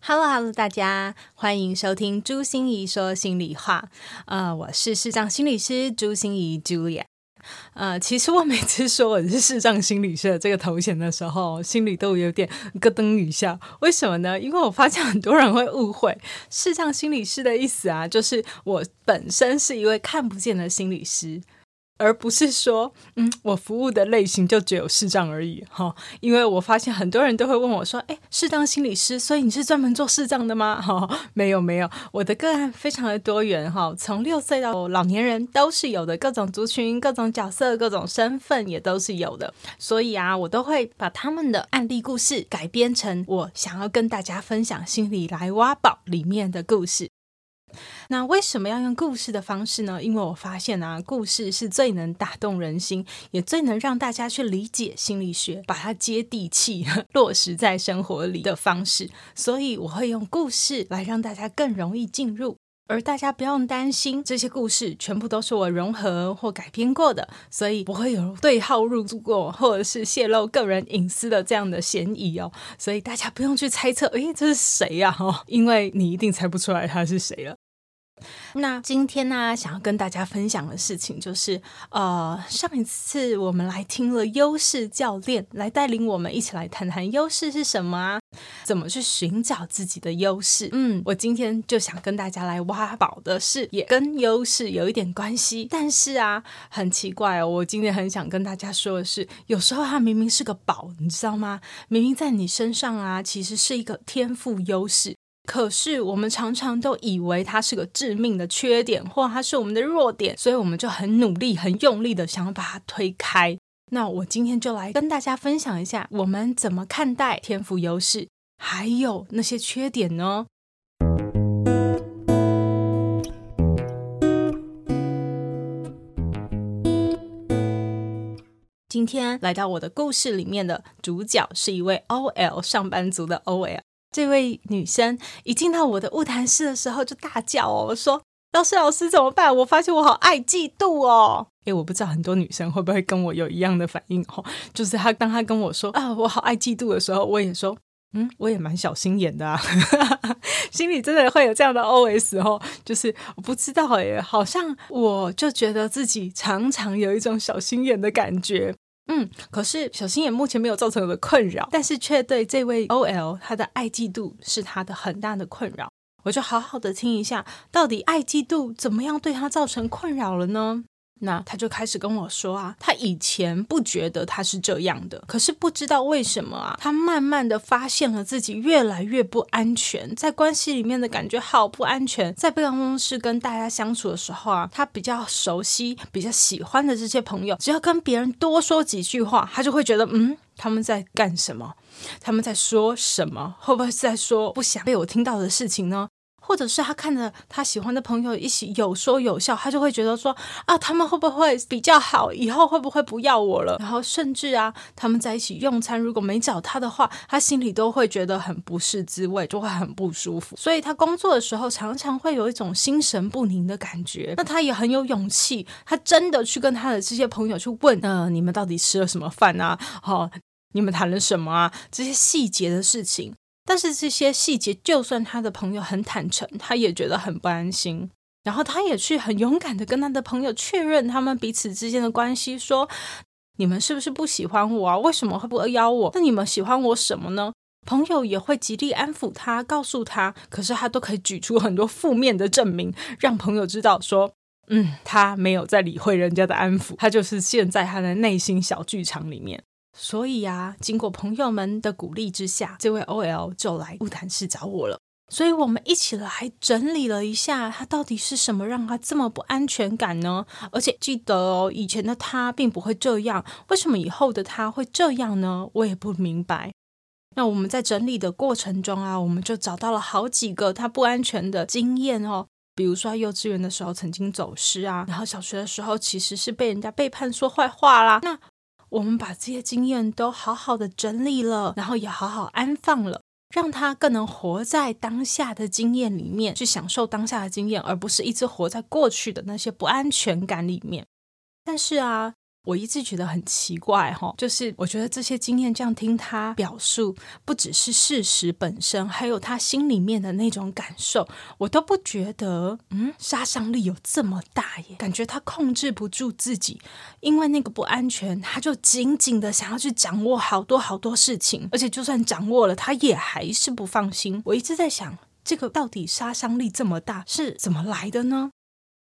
Hello，Hello，大家欢迎收听朱心怡说心里话。呃，我是视障心理师朱心怡 Julia。呃，其实我每次说我是视障心理师的这个头衔的时候，心里都有点咯噔一下。为什么呢？因为我发现很多人会误会视障心理师的意思啊，就是我本身是一位看不见的心理师。而不是说，嗯，我服务的类型就只有视障而已，哈。因为我发现很多人都会问我说，诶，视障心理师，所以你是专门做视障的吗？哈，没有没有，我的个案非常的多元，哈，从六岁到老年人都是有的，各种族群、各种角色、各种身份也都是有的。所以啊，我都会把他们的案例故事改编成我想要跟大家分享《心理来挖宝》里面的故事。那为什么要用故事的方式呢？因为我发现啊，故事是最能打动人心，也最能让大家去理解心理学，把它接地气 落实在生活里的方式。所以我会用故事来让大家更容易进入，而大家不用担心这些故事全部都是我融合或改编过的，所以不会有对号入座或者是泄露个人隐私的这样的嫌疑哦。所以大家不用去猜测，诶，这是谁呀？哦，因为你一定猜不出来他是谁了。那今天呢，想要跟大家分享的事情就是，呃，上一次我们来听了优势教练来带领我们一起来谈谈优势是什么啊，怎么去寻找自己的优势。嗯，我今天就想跟大家来挖宝的是，也跟优势有一点关系。但是啊，很奇怪哦，我今天很想跟大家说的是，有时候它明明是个宝，你知道吗？明明在你身上啊，其实是一个天赋优势。可是我们常常都以为它是个致命的缺点，或它是我们的弱点，所以我们就很努力、很用力的想要把它推开。那我今天就来跟大家分享一下，我们怎么看待天赋优势，还有那些缺点呢？今天来到我的故事里面的主角是一位 OL 上班族的 OL。这位女生一进到我的物谈室的时候就大叫哦，说：“老师，老师怎么办？我发现我好爱嫉妒哦。”诶，我不知道很多女生会不会跟我有一样的反应哦，就是她当她跟我说啊，我好爱嫉妒的时候，我也说，嗯，我也蛮小心眼的啊，心里真的会有这样的 OS 哦，就是我不知道诶，好像我就觉得自己常常有一种小心眼的感觉。嗯，可是小心眼目前没有造成我的困扰，但是却对这位 OL 他的爱嫉妒是他的很大的困扰。我就好好的听一下，到底爱嫉妒怎么样对他造成困扰了呢？那他就开始跟我说啊，他以前不觉得他是这样的，可是不知道为什么啊，他慢慢的发现了自己越来越不安全，在关系里面的感觉好不安全，在办公室跟大家相处的时候啊，他比较熟悉、比较喜欢的这些朋友，只要跟别人多说几句话，他就会觉得嗯，他们在干什么？他们在说什么？会不会是在说不想被我听到的事情呢？或者是他看着他喜欢的朋友一起有说有笑，他就会觉得说啊，他们会不会比较好？以后会不会不要我了？然后甚至啊，他们在一起用餐，如果没找他的话，他心里都会觉得很不是滋味，就会很不舒服。所以他工作的时候常常会有一种心神不宁的感觉。那他也很有勇气，他真的去跟他的这些朋友去问，呃，你们到底吃了什么饭啊？好、你们谈了什么啊？这些细节的事情。但是这些细节，就算他的朋友很坦诚，他也觉得很不安心。然后他也去很勇敢的跟他的朋友确认他们彼此之间的关系，说：“你们是不是不喜欢我啊？为什么会不邀我？那你们喜欢我什么呢？”朋友也会极力安抚他，告诉他，可是他都可以举出很多负面的证明，让朋友知道说：“嗯，他没有在理会人家的安抚，他就是陷在他的内心小剧场里面。”所以啊，经过朋友们的鼓励之下，这位 OL 就来晤谈室找我了。所以我们一起来整理了一下，他到底是什么让他这么不安全感呢？而且记得哦，以前的他并不会这样，为什么以后的他会这样呢？我也不明白。那我们在整理的过程中啊，我们就找到了好几个他不安全的经验哦。比如说幼稚园的时候曾经走失啊，然后小学的时候其实是被人家背叛说坏话啦。那我们把这些经验都好好的整理了，然后也好好安放了，让他更能活在当下的经验里面，去享受当下的经验，而不是一直活在过去的那些不安全感里面。但是啊。我一直觉得很奇怪，哈，就是我觉得这些经验这样听他表述，不只是事实本身，还有他心里面的那种感受，我都不觉得，嗯，杀伤力有这么大耶。感觉他控制不住自己，因为那个不安全，他就紧紧的想要去掌握好多好多事情，而且就算掌握了，他也还是不放心。我一直在想，这个到底杀伤力这么大是怎么来的呢？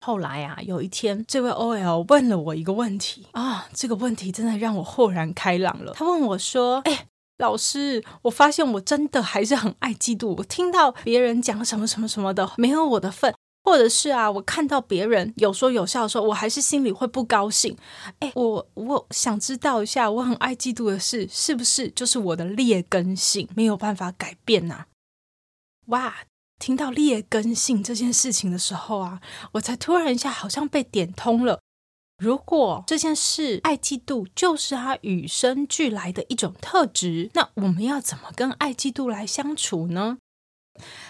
后来啊，有一天，这位 OL 问了我一个问题啊，这个问题真的让我豁然开朗了。他问我说：“哎，老师，我发现我真的还是很爱嫉妒。我听到别人讲什么什么什么的，没有我的份，或者是啊，我看到别人有说有笑的时候，我还是心里会不高兴。哎，我我想知道一下，我很爱嫉妒的事，是不是就是我的劣根性没有办法改变呢？”哇！听到劣根性这件事情的时候啊，我才突然一下好像被点通了。如果这件事爱嫉妒就是他与生俱来的一种特质，那我们要怎么跟爱嫉妒来相处呢？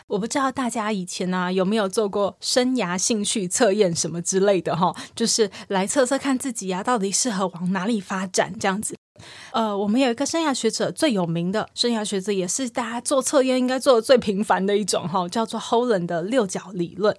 我不知道大家以前呢、啊、有没有做过生涯兴趣测验什么之类的哈，就是来测测看自己呀、啊、到底适合往哪里发展这样子。呃，我们有一个生涯学者，最有名的生涯学者，也是大家做测验应该做的最频繁的一种哈，叫做 Holland 的六角理论。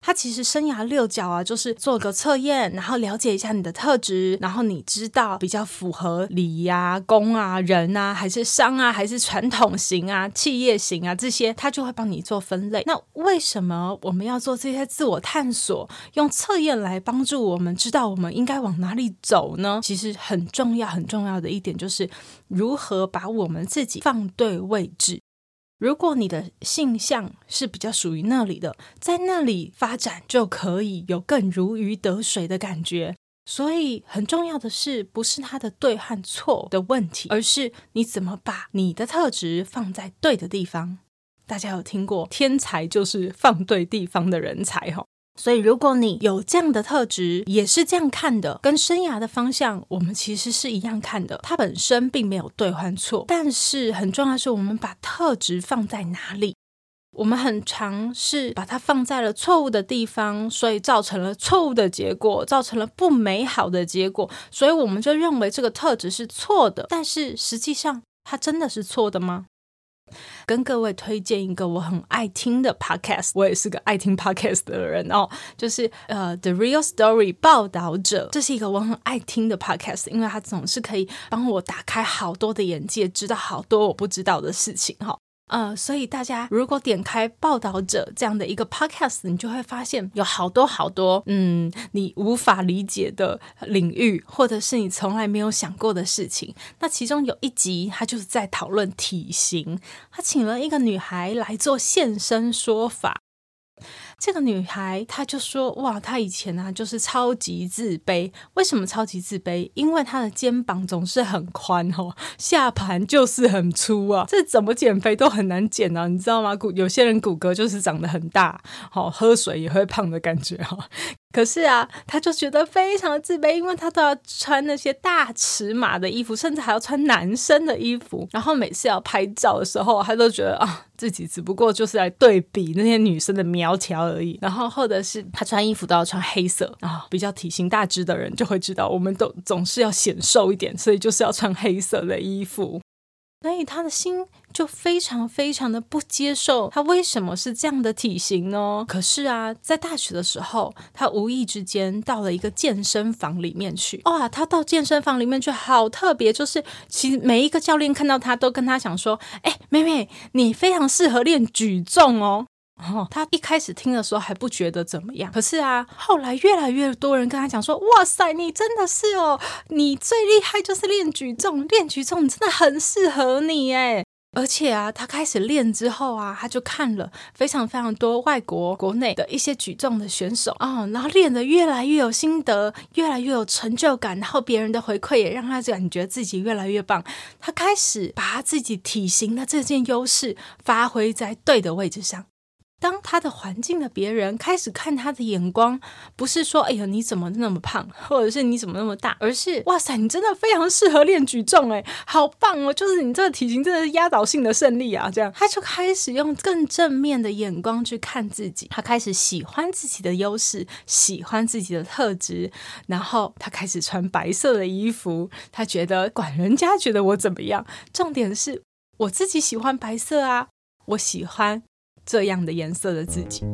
他其实生涯六角啊，就是做个测验，然后了解一下你的特质，然后你知道比较符合理呀、工啊、人啊，还是商啊，还是传统型啊、企业型啊这些，他就会帮你做分类。那为什么我们要做这些自我探索，用测验来帮助我们知道我们应该往哪里走呢？其实很重要、很重要的一点就是如何把我们自己放对位置。如果你的性向是比较属于那里的，在那里发展就可以有更如鱼得水的感觉。所以很重要的是，不是它的对和错的问题，而是你怎么把你的特质放在对的地方。大家有听过“天才就是放对地方的人才”哈？所以，如果你有这样的特质，也是这样看的，跟生涯的方向，我们其实是一样看的。它本身并没有对或错，但是很重要的是，我们把特质放在哪里？我们很常是把它放在了错误的地方，所以造成了错误的结果，造成了不美好的结果。所以我们就认为这个特质是错的，但是实际上，它真的是错的吗？跟各位推荐一个我很爱听的 podcast，我也是个爱听 podcast 的人哦，就是呃 The Real Story 报导者，这是一个我很爱听的 podcast，因为它总是可以帮我打开好多的眼界，知道好多我不知道的事情哈。呃，所以大家如果点开报道者这样的一个 podcast，你就会发现有好多好多，嗯，你无法理解的领域，或者是你从来没有想过的事情。那其中有一集，他就是在讨论体型，他请了一个女孩来做现身说法。这个女孩，她就说：“哇，她以前呢、啊，就是超级自卑。为什么超级自卑？因为她的肩膀总是很宽哦，下盘就是很粗啊，这怎么减肥都很难减啊，你知道吗？骨有些人骨骼就是长得很大，好、哦、喝水也会胖的感觉哈。”可是啊，他就觉得非常的自卑，因为他都要穿那些大尺码的衣服，甚至还要穿男生的衣服。然后每次要拍照的时候，他都觉得啊，自己只不过就是来对比那些女生的苗条而已。然后或者是他穿衣服都要穿黑色啊，比较体型大只的人就会知道，我们都总是要显瘦一点，所以就是要穿黑色的衣服。所以他的心就非常非常的不接受，他为什么是这样的体型呢？可是啊，在大学的时候，他无意之间到了一个健身房里面去。哇，他到健身房里面去，好特别，就是其实每一个教练看到他都跟他讲说：“哎，妹妹，你非常适合练举重哦。”哦，他一开始听的时候还不觉得怎么样，可是啊，后来越来越多人跟他讲说：“哇塞，你真的是哦，你最厉害就是练举重，练举重真的很适合你诶。”而且啊，他开始练之后啊，他就看了非常非常多外国国内的一些举重的选手啊，然后练得越来越有心得，越来越有成就感，然后别人的回馈也让他感觉自己越来越棒。他开始把他自己体型的这件优势发挥在对的位置上。当他的环境的别人开始看他的眼光，不是说“哎呀，你怎么那么胖” 或者是“你怎么那么大”，而是“哇塞，你真的非常适合练举重，哎，好棒哦！就是你这个体型真的是压倒性的胜利啊！”这样，他就开始用更正面的眼光去看自己，他开始喜欢自己的优势，喜欢自己的特质，然后他开始穿白色的衣服，他觉得管人家觉得我怎么样，重点是我自己喜欢白色啊，我喜欢。这样的颜色的自己，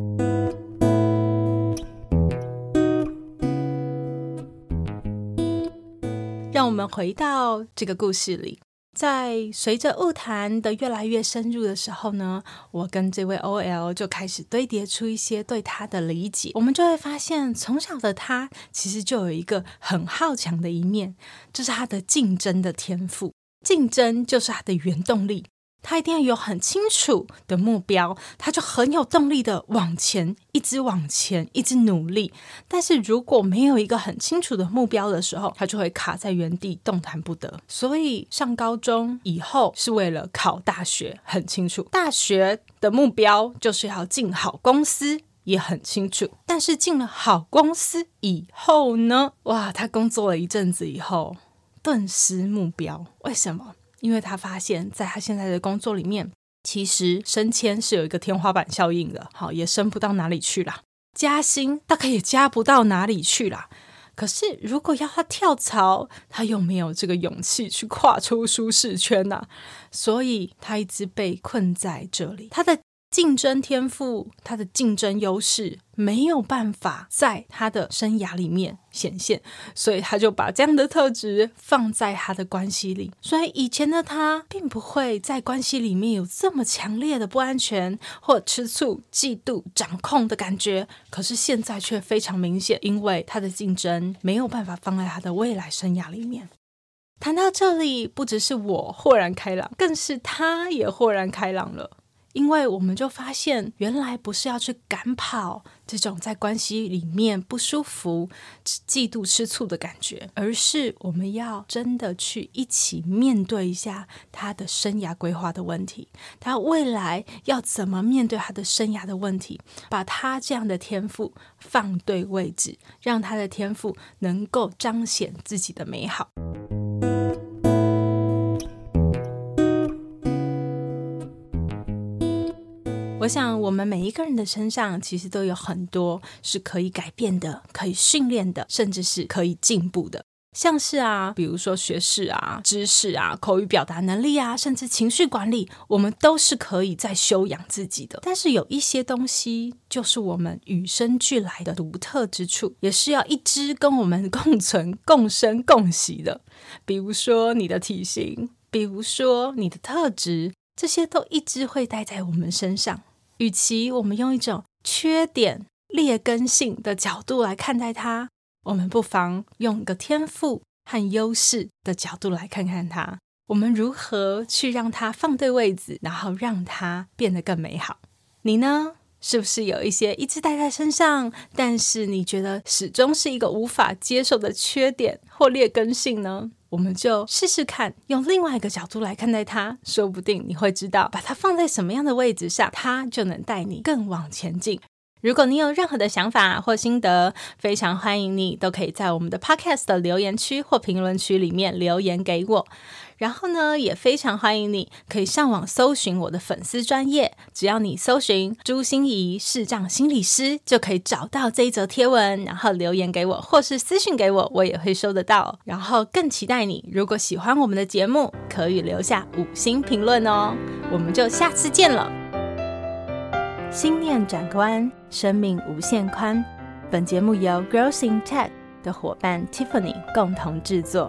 让我们回到这个故事里。在随着物谈的越来越深入的时候呢，我跟这位 OL 就开始堆叠出一些对他的理解。我们就会发现，从小的他其实就有一个很好强的一面，这、就是他的竞争的天赋。竞争就是他的原动力。他一定要有很清楚的目标，他就很有动力的往前，一直往前，一直努力。但是如果没有一个很清楚的目标的时候，他就会卡在原地，动弹不得。所以上高中以后是为了考大学，很清楚，大学的目标就是要进好公司，也很清楚。但是进了好公司以后呢？哇，他工作了一阵子以后，顿失目标，为什么？因为他发现，在他现在的工作里面，其实升迁是有一个天花板效应的，好，也升不到哪里去啦。加薪大概也加不到哪里去啦。可是，如果要他跳槽，他又没有这个勇气去跨出舒适圈呐，所以他一直被困在这里。他的。竞争天赋，他的竞争优势没有办法在他的生涯里面显现，所以他就把这样的特质放在他的关系里。所以以前的他并不会在关系里面有这么强烈的不安全或吃醋、嫉妒、掌控的感觉，可是现在却非常明显，因为他的竞争没有办法放在他的未来生涯里面。谈到这里，不只是我豁然开朗，更是他也豁然开朗了。因为我们就发现，原来不是要去赶跑这种在关系里面不舒服、嫉妒、吃醋的感觉，而是我们要真的去一起面对一下他的生涯规划的问题，他未来要怎么面对他的生涯的问题，把他这样的天赋放对位置，让他的天赋能够彰显自己的美好。我想，我们每一个人的身上，其实都有很多是可以改变的、可以训练的，甚至是可以进步的。像是啊，比如说学识啊、知识啊、口语表达能力啊，甚至情绪管理，我们都是可以再修养自己的。但是有一些东西，就是我们与生俱来的独特之处，也是要一直跟我们共存、共生、共息的。比如说你的体型，比如说你的特质，这些都一直会待在我们身上。与其我们用一种缺点、劣根性的角度来看待它，我们不妨用一个天赋和优势的角度来看看它。我们如何去让它放对位置，然后让它变得更美好？你呢？是不是有一些一直带在身上，但是你觉得始终是一个无法接受的缺点或劣根性呢？我们就试试看，用另外一个角度来看待它，说不定你会知道，把它放在什么样的位置上，它就能带你更往前进。如果你有任何的想法或心得，非常欢迎你都可以在我们的 Podcast 的留言区或评论区里面留言给我。然后呢，也非常欢迎你可以上网搜寻我的粉丝专业，只要你搜寻朱心怡视障心理师，就可以找到这一则贴文，然后留言给我，或是私讯给我，我也会收得到。然后更期待你，如果喜欢我们的节目，可以留下五星评论哦。我们就下次见了。心念转个弯，生命无限宽。本节目由 Growth in Tech 的伙伴 Tiffany 共同制作。